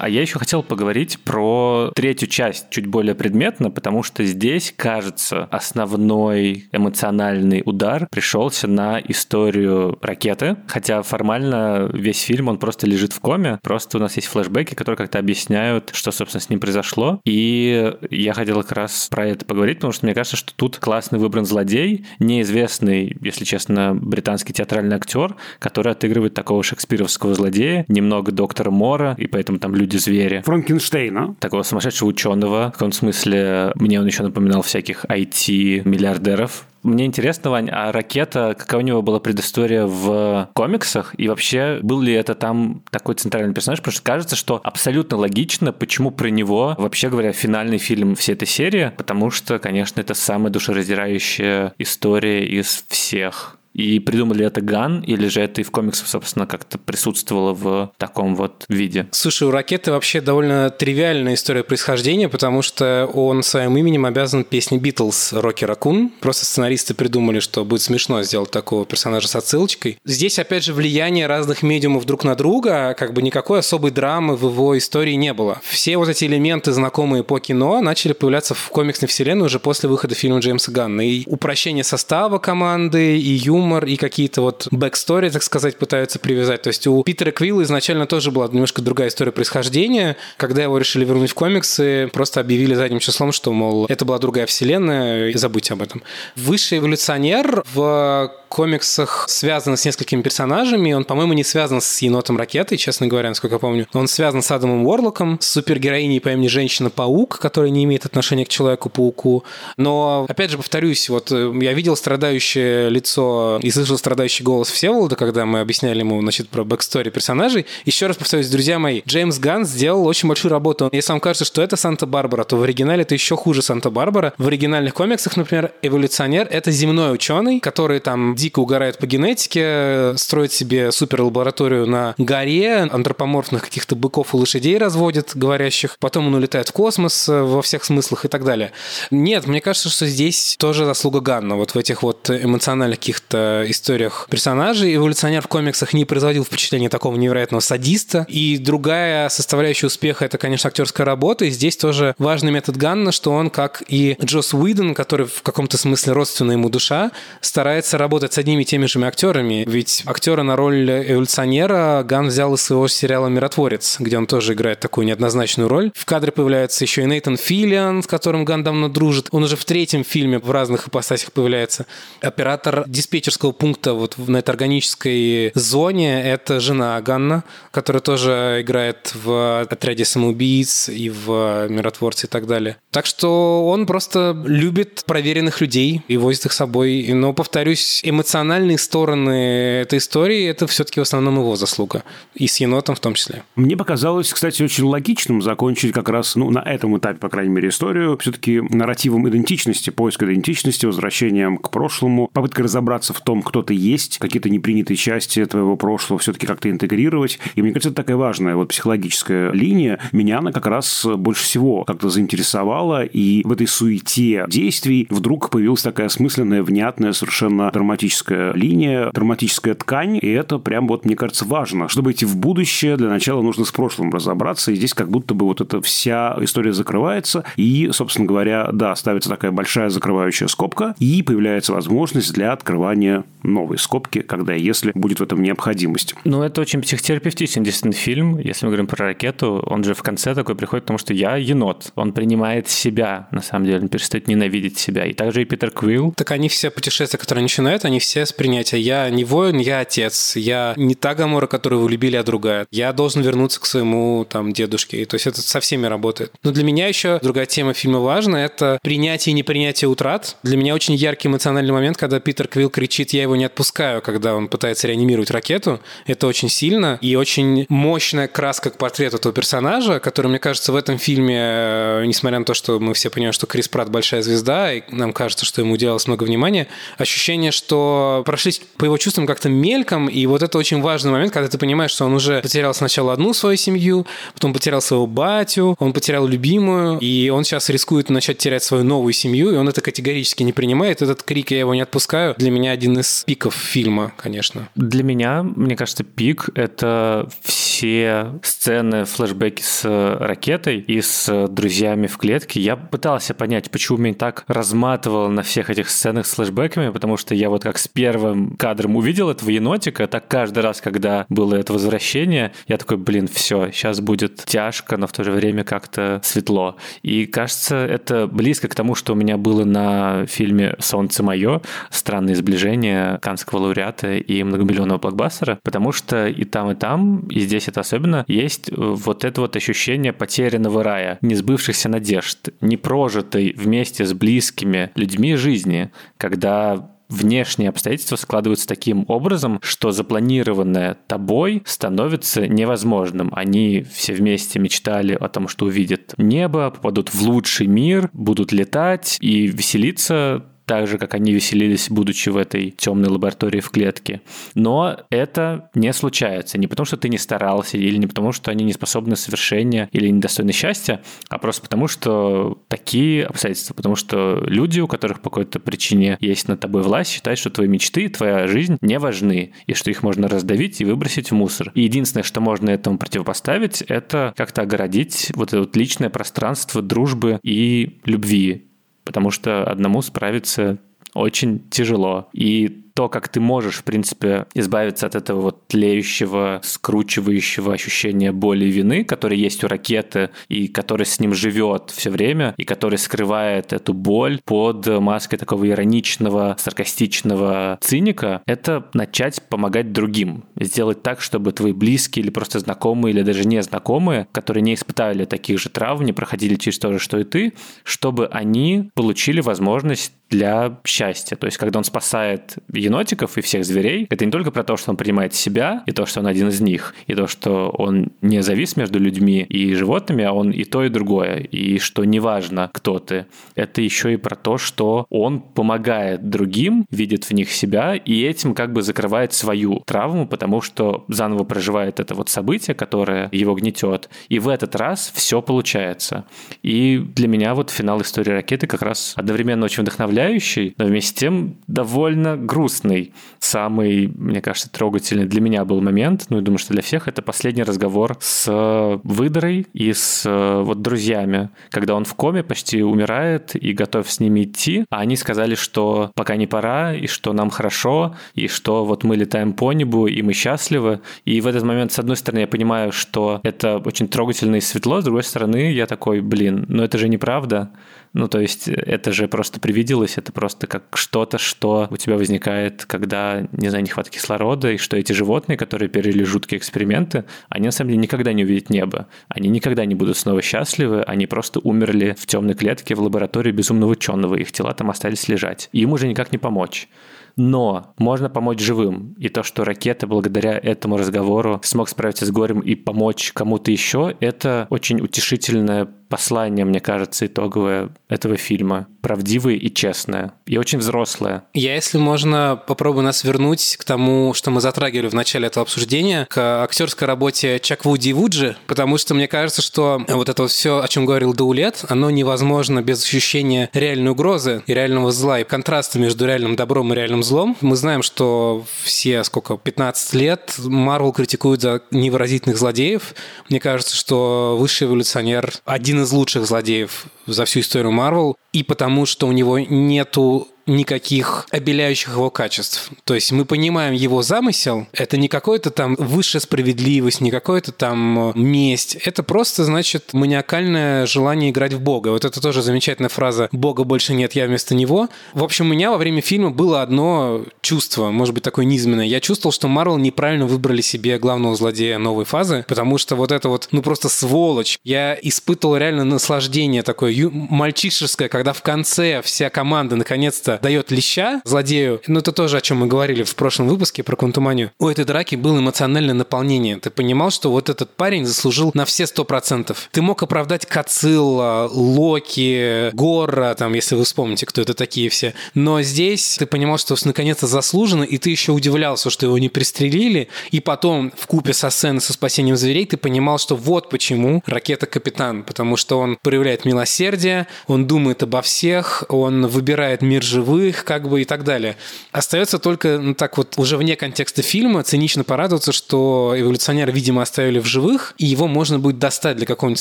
А я еще хотел поговорить про третью часть чуть более предметно, потому что здесь, кажется, основной эмоциональный удар пришелся на историю ракеты, хотя формально весь фильм, он просто лежит в коме, просто у нас есть флешбеки, которые как-то объясняют, что, собственно, с ним произошло, и я хотел как раз про это поговорить, потому что мне кажется, что тут классный выбран злодей, неизвестный, если честно, британский театральный актер, который отыгрывает такого шекспировского злодея, немного доктора Мора, и поэтому там люди-звери. Франкенштейна. Такого сумасшедшего ученого. В каком смысле мне он еще напоминал всяких IT-миллиардеров, мне интересно, Вань, а ракета, какая у него была предыстория в комиксах? И вообще, был ли это там такой центральный персонаж? Потому что кажется, что абсолютно логично, почему про него, вообще говоря, финальный фильм всей этой серии, потому что, конечно, это самая душераздирающая история из всех и придумали это Ган, или же это и в комиксах, собственно, как-то присутствовало в таком вот виде? Слушай, у Ракеты вообще довольно тривиальная история происхождения, потому что он своим именем обязан песне Битлз «Rocky Raccoon». Просто сценаристы придумали, что будет смешно сделать такого персонажа с отсылочкой. Здесь, опять же, влияние разных медиумов друг на друга, а как бы никакой особой драмы в его истории не было. Все вот эти элементы, знакомые по кино, начали появляться в комиксной вселенной уже после выхода фильма Джеймса Ганна. И упрощение состава команды, и юмор юмор и какие-то вот backstory, так сказать, пытаются привязать. То есть у Питера Квилла изначально тоже была немножко другая история происхождения. Когда его решили вернуть в комиксы, просто объявили задним числом, что, мол, это была другая вселенная, и забудьте об этом. Высший эволюционер в комиксах связан с несколькими персонажами. Он, по-моему, не связан с енотом ракетой, честно говоря, насколько я помню. Он связан с Адамом Уорлоком, с супергероиней по имени Женщина-паук, которая не имеет отношения к Человеку-пауку. Но, опять же, повторюсь, вот э, я видел страдающее лицо и слышал страдающий голос Всеволода, когда мы объясняли ему, значит, про backstory персонажей. Еще раз повторюсь, друзья мои, Джеймс Ганн сделал очень большую работу. Если вам кажется, что это Санта-Барбара, то в оригинале это еще хуже Санта-Барбара. В оригинальных комиксах, например, эволюционер — это земной ученый, который там дико угорает по генетике, строит себе суперлабораторию на горе, антропоморфных каких-то быков и лошадей разводит, говорящих. Потом он улетает в космос э, во всех смыслах и так далее. Нет, мне кажется, что здесь тоже заслуга Ганна. Вот в этих вот эмоциональных каких-то историях персонажей эволюционер в комиксах не производил впечатления такого невероятного садиста. И другая составляющая успеха — это, конечно, актерская работа. И здесь тоже важный метод Ганна, что он, как и Джос Уидон, который в каком-то смысле родственная ему душа, старается работать с одними и теми же актерами. Ведь актера на роль эволюционера Ган взял из своего сериала «Миротворец», где он тоже играет такую неоднозначную роль. В кадре появляется еще и Нейтан Филлиан, с которым Ган давно дружит. Он уже в третьем фильме в разных ипостасях появляется. Оператор диспетчерского пункта вот на этой органической зоне – это жена Ганна, которая тоже играет в «Отряде самоубийц» и в «Миротворце» и так далее. Так что он просто любит проверенных людей и возит их с собой. Но, повторюсь, эмоциональные стороны этой истории, это все-таки в основном его заслуга. И с енотом в том числе. Мне показалось, кстати, очень логичным закончить как раз, ну, на этом этапе, по крайней мере, историю все-таки нарративом идентичности, поиск идентичности, возвращением к прошлому, попыткой разобраться в том, кто ты есть, какие-то непринятые части твоего прошлого все-таки как-то интегрировать. И мне кажется, это такая важная вот психологическая линия. Меня она как раз больше всего как-то заинтересовала, и в этой суете действий вдруг появилась такая осмысленная, внятная, совершенно драматическая драматическая линия, драматическая ткань, и это прям вот, мне кажется, важно. Чтобы идти в будущее, для начала нужно с прошлым разобраться, и здесь как будто бы вот эта вся история закрывается, и, собственно говоря, да, ставится такая большая закрывающая скобка, и появляется возможность для открывания новой скобки, когда если будет в этом необходимость. Ну, это очень психотерапевтичный действительно фильм. Если мы говорим про ракету, он же в конце такой приходит, потому что я енот. Он принимает себя, на самом деле, он перестает ненавидеть себя. И также и Питер Квилл. Так они все путешествия, которые начинают, они все все с принятия. Я не воин, я отец. Я не та Гамора, которую вы любили, а другая. Я должен вернуться к своему там дедушке. И, то есть это со всеми работает. Но для меня еще другая тема фильма важна. Это принятие и непринятие утрат. Для меня очень яркий эмоциональный момент, когда Питер Квилл кричит «Я его не отпускаю», когда он пытается реанимировать ракету. Это очень сильно и очень мощная краска к портрету этого персонажа, который, мне кажется, в этом фильме, э, несмотря на то, что мы все понимаем, что Крис Пратт большая звезда, и нам кажется, что ему уделалось много внимания, ощущение, что прошлись по его чувствам как-то мельком, и вот это очень важный момент, когда ты понимаешь, что он уже потерял сначала одну свою семью, потом потерял своего батю, он потерял любимую, и он сейчас рискует начать терять свою новую семью, и он это категорически не принимает. Этот крик «я его не отпускаю» для меня один из пиков фильма, конечно. Для меня, мне кажется, пик — это все сцены, флешбеки с ракетой и с друзьями в клетке, я пытался понять, почему меня так разматывало на всех этих сценах с флешбеками, потому что я вот как с первым кадром увидел этого енотика, так каждый раз, когда было это возвращение, я такой, блин, все, сейчас будет тяжко, но в то же время как-то светло. И кажется, это близко к тому, что у меня было на фильме «Солнце мое», странное сближение канского лауреата и многомиллионного блокбастера, потому что и там, и там, и здесь это особенно, есть вот это вот ощущение потерянного рая, несбывшихся надежд, непрожитой вместе с близкими людьми жизни, когда внешние обстоятельства складываются таким образом, что запланированное тобой становится невозможным. Они все вместе мечтали о том, что увидят небо, попадут в лучший мир, будут летать и веселиться так же, как они веселились, будучи в этой темной лаборатории в клетке. Но это не случается. Не потому, что ты не старался, или не потому, что они не способны совершения или недостойны счастья, а просто потому, что такие обстоятельства. Потому что люди, у которых по какой-то причине есть над тобой власть, считают, что твои мечты, твоя жизнь не важны, и что их можно раздавить и выбросить в мусор. И единственное, что можно этому противопоставить, это как-то огородить вот это вот личное пространство дружбы и любви потому что одному справиться очень тяжело. И то, как ты можешь, в принципе, избавиться от этого вот тлеющего, скручивающего ощущения боли и вины, который есть у ракеты и который с ним живет все время, и который скрывает эту боль под маской такого ироничного, саркастичного циника, это начать помогать другим. Сделать так, чтобы твои близкие или просто знакомые, или даже незнакомые, которые не испытали таких же травм, не проходили через то же, что и ты, чтобы они получили возможность для счастья. То есть, когда он спасает енотиков и всех зверей, это не только про то, что он принимает себя, и то, что он один из них, и то, что он не завис между людьми и животными, а он и то, и другое, и что неважно, кто ты. Это еще и про то, что он помогает другим, видит в них себя, и этим как бы закрывает свою травму, потому что заново проживает это вот событие, которое его гнетет. И в этот раз все получается. И для меня вот финал истории ракеты как раз одновременно очень вдохновляющий, но вместе с тем довольно грустный грустный. Самый, мне кажется, трогательный для меня был момент, ну, и думаю, что для всех, это последний разговор с выдрой и с вот друзьями, когда он в коме почти умирает и готов с ними идти, а они сказали, что пока не пора, и что нам хорошо, и что вот мы летаем по небу, и мы счастливы. И в этот момент, с одной стороны, я понимаю, что это очень трогательно и светло, с другой стороны, я такой, блин, но это же неправда. Ну, то есть это же просто привиделось, это просто как что-то, что у тебя возникает, когда, не знаю, нехватка кислорода, и что эти животные, которые пережили жуткие эксперименты, они на самом деле никогда не увидят небо. Они никогда не будут снова счастливы, они просто умерли в темной клетке в лаборатории безумного ученого, их тела там остались лежать. И им уже никак не помочь но можно помочь живым. И то, что ракета благодаря этому разговору смог справиться с горем и помочь кому-то еще, это очень утешительное послание, мне кажется, итоговое этого фильма. Правдивое и честное. И очень взрослое. Я, если можно, попробую нас вернуть к тому, что мы затрагивали в начале этого обсуждения, к актерской работе Чак Вуди и Вуджи, потому что мне кажется, что вот это все, о чем говорил Даулет, оно невозможно без ощущения реальной угрозы и реального зла, и контраста между реальным добром и реальным злом. Мы знаем, что все, сколько, 15 лет Марвел критикуют за невыразительных злодеев. Мне кажется, что высший эволюционер один из лучших злодеев за всю историю Марвел, и потому что у него нету никаких обеляющих его качеств. То есть мы понимаем его замысел, это не какой-то там высшая справедливость, не какой-то там э, месть, это просто, значит, маниакальное желание играть в Бога. Вот это тоже замечательная фраза «Бога больше нет, я вместо него». В общем, у меня во время фильма было одно чувство, может быть, такое низменное. Я чувствовал, что Марвел неправильно выбрали себе главного злодея новой фазы, потому что вот это вот, ну просто сволочь. Я испытывал реально наслаждение такое мальчишеское, когда в конце вся команда наконец-то дает леща злодею. Ну, это тоже, о чем мы говорили в прошлом выпуске про Квантуманию. У этой драки было эмоциональное наполнение. Ты понимал, что вот этот парень заслужил на все сто процентов. Ты мог оправдать Кацилла, Локи, Гора, там, если вы вспомните, кто это такие все. Но здесь ты понимал, что наконец-то заслуженно, и ты еще удивлялся, что его не пристрелили. И потом, в купе со сценой со спасением зверей, ты понимал, что вот почему ракета капитан. Потому что он проявляет милосердие, он думает обо всех, он выбирает мир живых, живых, как бы и так далее. Остается только, ну так вот, уже вне контекста фильма цинично порадоваться, что эволюционера, видимо, оставили в живых, и его можно будет достать для какого-нибудь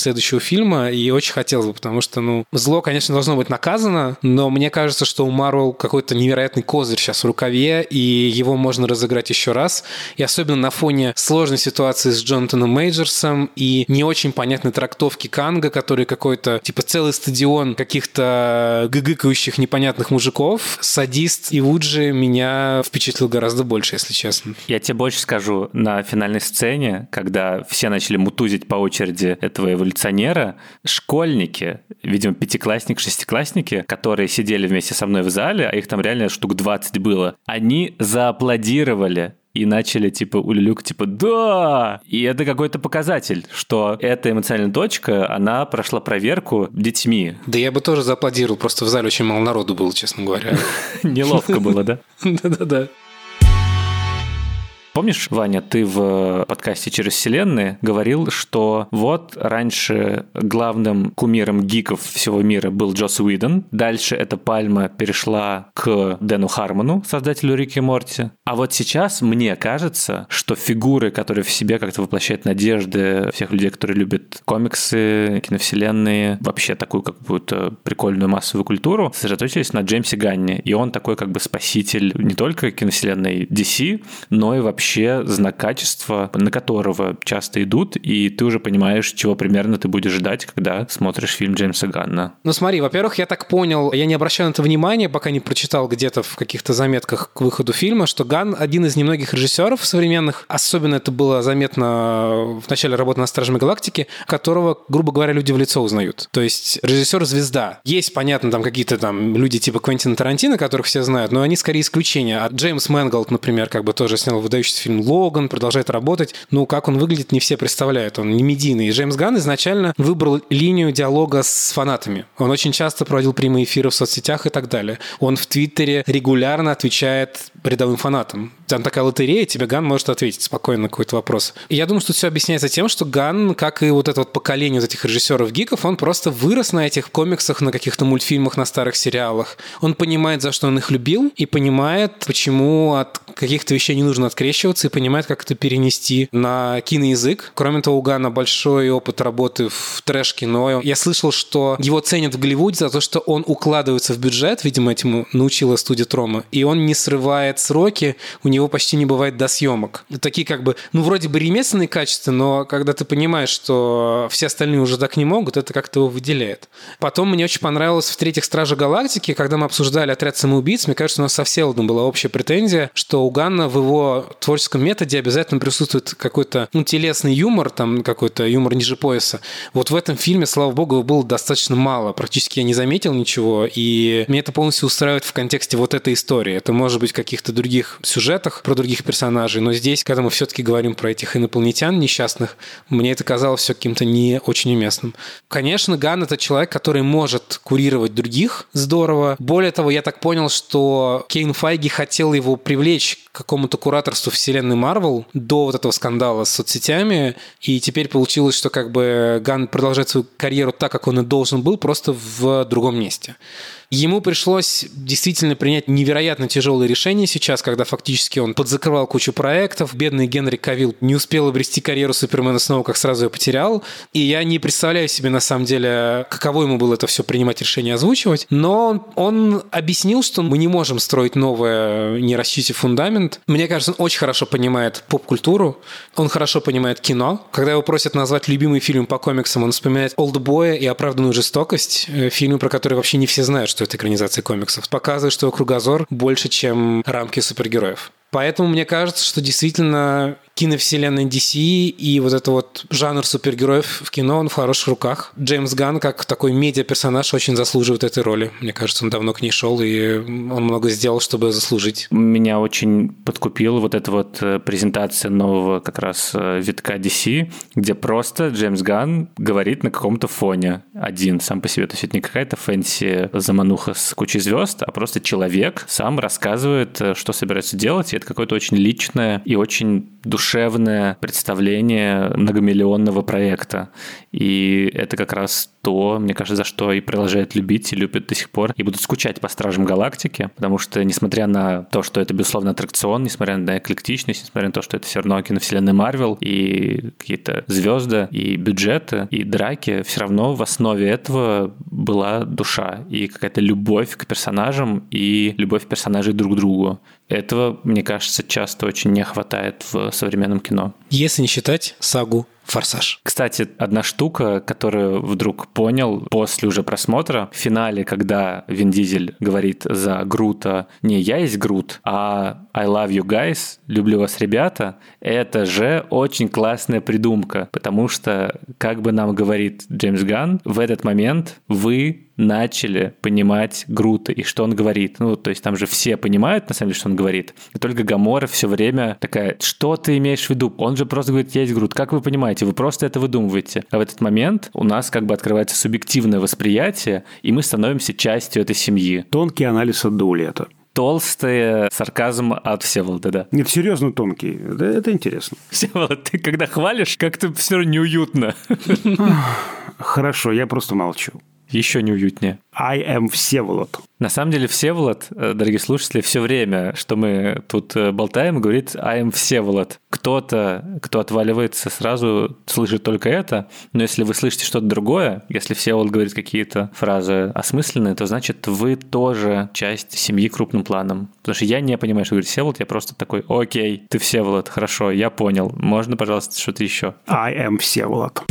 следующего фильма, и очень хотелось бы, потому что, ну, зло, конечно, должно быть наказано, но мне кажется, что у Марвел какой-то невероятный козырь сейчас в рукаве, и его можно разыграть еще раз, и особенно на фоне сложной ситуации с Джонатаном Мейджерсом и не очень понятной трактовки Канга, который какой-то, типа, целый стадион каких-то гыгыкающих непонятных мужиков, садист и Вуджи меня впечатлил гораздо больше, если честно. Я тебе больше скажу, на финальной сцене, когда все начали мутузить по очереди этого эволюционера, школьники, видимо, пятиклассник, шестиклассники, которые сидели вместе со мной в зале, а их там реально штук 20 было, они зааплодировали и начали, типа, улюлюк, типа, да! И это какой-то показатель, что эта эмоциональная точка, она прошла проверку детьми. Да я бы тоже зааплодировал, просто в зале очень мало народу было, честно говоря. Неловко было, да? Да-да-да. Помнишь, Ваня, ты в подкасте «Через вселенные» говорил, что вот раньше главным кумиром гиков всего мира был Джос Уидон, дальше эта пальма перешла к Дэну Хармону, создателю Рики Морти, а вот сейчас мне кажется, что фигуры, которые в себе как-то воплощают надежды всех людей, которые любят комиксы, киновселенные, вообще такую какую-то прикольную массовую культуру, сосредоточились на Джеймсе Ганне, и он такой как бы спаситель не только киновселенной DC, но и вообще вообще знак качества, на которого часто идут, и ты уже понимаешь, чего примерно ты будешь ждать, когда смотришь фильм Джеймса Ганна. Ну смотри, во-первых, я так понял, я не обращал на это внимания, пока не прочитал где-то в каких-то заметках к выходу фильма, что Ганн один из немногих режиссеров современных, особенно это было заметно в начале работы над Стражами Галактики, которого, грубо говоря, люди в лицо узнают. То есть режиссер-звезда. Есть, понятно, там какие-то там люди типа Квентина Тарантино, которых все знают, но они скорее исключения. А Джеймс Мэнголд, например, как бы тоже снял выдающийся выдающийся фильм «Логан», продолжает работать. Ну, как он выглядит, не все представляют. Он не медийный. И Джеймс Ганн изначально выбрал линию диалога с фанатами. Он очень часто проводил прямые эфиры в соцсетях и так далее. Он в Твиттере регулярно отвечает рядовым фанатам. Там такая лотерея, тебе Ган может ответить спокойно на какой-то вопрос. И я думаю, что все объясняется тем, что Ган, как и вот это вот поколение вот этих режиссеров-гиков, он просто вырос на этих комиксах, на каких-то мультфильмах, на старых сериалах. Он понимает, за что он их любил, и понимает, почему от каких-то вещей не нужно открещиваться, и понимает, как это перенести на киноязык. Кроме того, у Гана большой опыт работы в трэш-кино. Я слышал, что его ценят в Голливуде за то, что он укладывается в бюджет, видимо, этому научила студия Трома, и он не срывает сроки, у него почти не бывает до съемок. Такие как бы, ну, вроде бы ремесленные качества, но когда ты понимаешь, что все остальные уже так не могут, это как-то его выделяет. Потом мне очень понравилось в «Третьих Страже Галактики», когда мы обсуждали «Отряд самоубийц», мне кажется, у нас со Всеволодом была общая претензия, что у Ганна в его творческом методе обязательно присутствует какой-то ну, телесный юмор, там какой-то юмор ниже пояса. Вот в этом фильме, слава богу, было достаточно мало. Практически я не заметил ничего, и меня это полностью устраивает в контексте вот этой истории. Это может быть каких-то других сюжетах, про других персонажей, но здесь, когда мы все-таки говорим про этих инопланетян несчастных, мне это казалось все каким-то не очень уместным. Конечно, Ган — это человек, который может курировать других здорово. Более того, я так понял, что Кейн Файги хотел его привлечь к какому-то кураторству вселенной Марвел до вот этого скандала с соцсетями, и теперь получилось, что как бы Ган продолжает свою карьеру так, как он и должен был, просто в другом месте. Ему пришлось действительно принять невероятно тяжелые решения сейчас, когда фактически он подзакрывал кучу проектов. Бедный Генри Кавилл не успел обрести карьеру Супермена снова, как сразу ее потерял. И я не представляю себе, на самом деле, каково ему было это все принимать решение озвучивать. Но он, он объяснил, что мы не можем строить новое, не расчистив фундамент. Мне кажется, он очень хорошо понимает поп-культуру, он хорошо понимает кино. Когда его просят назвать любимый фильм по комиксам, он вспоминает «Олдбоя» и «Оправданную жестокость», э, фильмы, про которые вообще не все знают, что это экранизация комиксов. Показывает, что его кругозор больше, чем рамки супергероев. Поэтому мне кажется, что действительно киновселенной DC и вот это вот жанр супергероев в кино, он в хороших руках. Джеймс Ганн, как такой медиа-персонаж, очень заслуживает этой роли. Мне кажется, он давно к ней шел, и он много сделал, чтобы заслужить. Меня очень подкупила вот эта вот э, презентация нового как раз э, витка DC, где просто Джеймс Ганн говорит на каком-то фоне один сам по себе. То есть это не какая-то fancy замануха с кучей звезд, а просто человек сам рассказывает, э, что собирается делать, и это какое-то очень личное и очень душ душевное представление многомиллионного проекта. И это как раз то, мне кажется, за что и продолжают любить и любят до сих пор, и будут скучать по Стражам Галактики, потому что, несмотря на то, что это, безусловно, аттракцион, несмотря на эклектичность, несмотря на то, что это все равно киновселенная Марвел, и какие-то звезды, и бюджеты, и драки, все равно в основе этого была душа и какая-то любовь к персонажам и любовь персонажей друг к другу. Этого, мне кажется, часто очень не хватает в современном кино. Если не считать сагу «Форсаж». Кстати, одна штука, которую вдруг понял после уже просмотра, в финале, когда Вин Дизель говорит за Грута не «Я есть Грут», а «I love you guys», «Люблю вас, ребята», это же очень классная придумка, потому что, как бы нам говорит Джеймс Ган, в этот момент вы начали понимать Грута и что он говорит. Ну, то есть там же все понимают, на самом деле, что он говорит. И только Гамора все время такая, что ты имеешь в виду? Он же просто говорит, я есть Грут. Как вы понимаете? Вы просто это выдумываете. А в этот момент у нас как бы открывается субъективное восприятие, и мы становимся частью этой семьи. Тонкий анализ от Даулета. Толстый сарказм от Всеволода, да. Нет, серьезно тонкий. Это, это интересно. Всеволод, ты когда хвалишь, как-то все неуютно. Хорошо, я просто молчу. Еще неуютнее. I am Всеволод. На самом деле Всеволод, э, дорогие слушатели, все время, что мы тут э, болтаем, говорит I am Всеволод. Кто-то, кто отваливается, сразу слышит только это, но если вы слышите что-то другое, если Всеволод говорит какие-то фразы осмысленные, то значит вы тоже часть семьи крупным планом. Потому что я не понимаю, что говорит Всеволод, я просто такой, окей, ты Всеволод, хорошо, я понял. Можно, пожалуйста, что-то еще? I am Всеволод.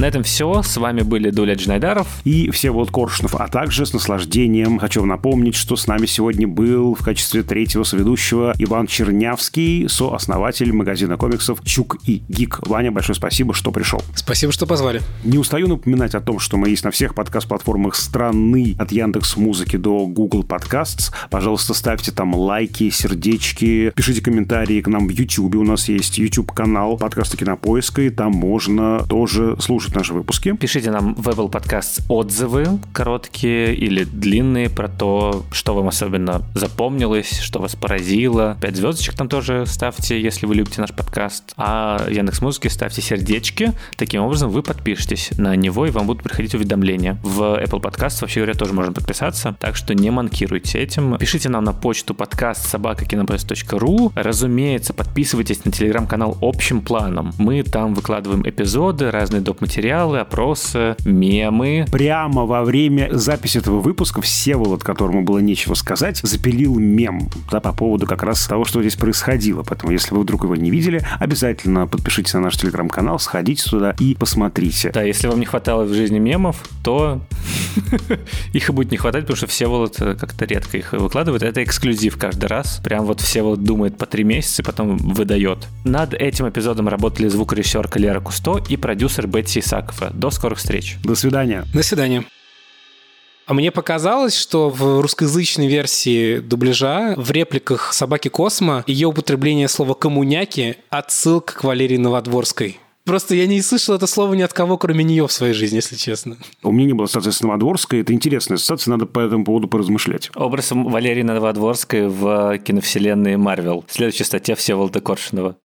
На этом все. С вами были Дуля Джнайдаров. И Всеволод Коршунов. А также с наслаждением хочу вам напомнить, что с нами сегодня был в качестве третьего соведущего Иван Чернявский, сооснователь магазина комиксов «Чук и Гик». Ваня, большое спасибо, что пришел. Спасибо, что позвали. Не устаю напоминать о том, что мы есть на всех подкаст-платформах страны, от Яндекс Музыки до Google Podcasts. Пожалуйста, ставьте там лайки, сердечки, пишите комментарии к нам в YouTube. У нас есть YouTube-канал подкаста Кинопоиска, и там можно тоже слушать наши выпуски. Пишите нам в Apple Podcast отзывы, короткие или длинные, про то, что вам особенно запомнилось, что вас поразило. Пять звездочек там тоже ставьте, если вы любите наш подкаст. А Яндекс Музыки ставьте сердечки. Таким образом вы подпишетесь на него, и вам будут приходить уведомления. В Apple Podcast, вообще говоря, тоже можно подписаться, так что не манкируйте этим. Пишите нам на почту подкаст собакакинопоиск.ру. Разумеется, подписывайтесь на телеграм-канал общим планом. Мы там выкладываем эпизоды, разные доп. материалы, опросы, мемы. Прямо во время записи этого выпуска Всеволод, которому было нечего сказать, запилил мем да, по поводу как раз того, что здесь происходило. Поэтому, если вы вдруг его не видели, обязательно подпишитесь на наш телеграм-канал, сходите туда и посмотрите. Да, если вам не хватало в жизни мемов, то их и будет не хватать, потому что Всеволод э, как-то редко их выкладывает. Это эксклюзив каждый раз. Прям вот Всеволод думает по три месяца и потом выдает. Над этим эпизодом работали звукорежиссерка Лера Кусто и продюсер Бетси Исакова. До скорых встреч. До свидания. До свидания. А мне показалось, что в русскоязычной версии дубляжа в репликах «Собаки Космо» ее употребление слова «коммуняки» — отсылка к Валерии Новодворской. Просто я не слышал это слово ни от кого, кроме нее в своей жизни, если честно. У меня не было ассоциации с Новодворской. Это интересная ассоциация, надо по этому поводу поразмышлять. Образ Валерии Новодворской в киновселенной Марвел. Следующая статья Всеволода Коршунова.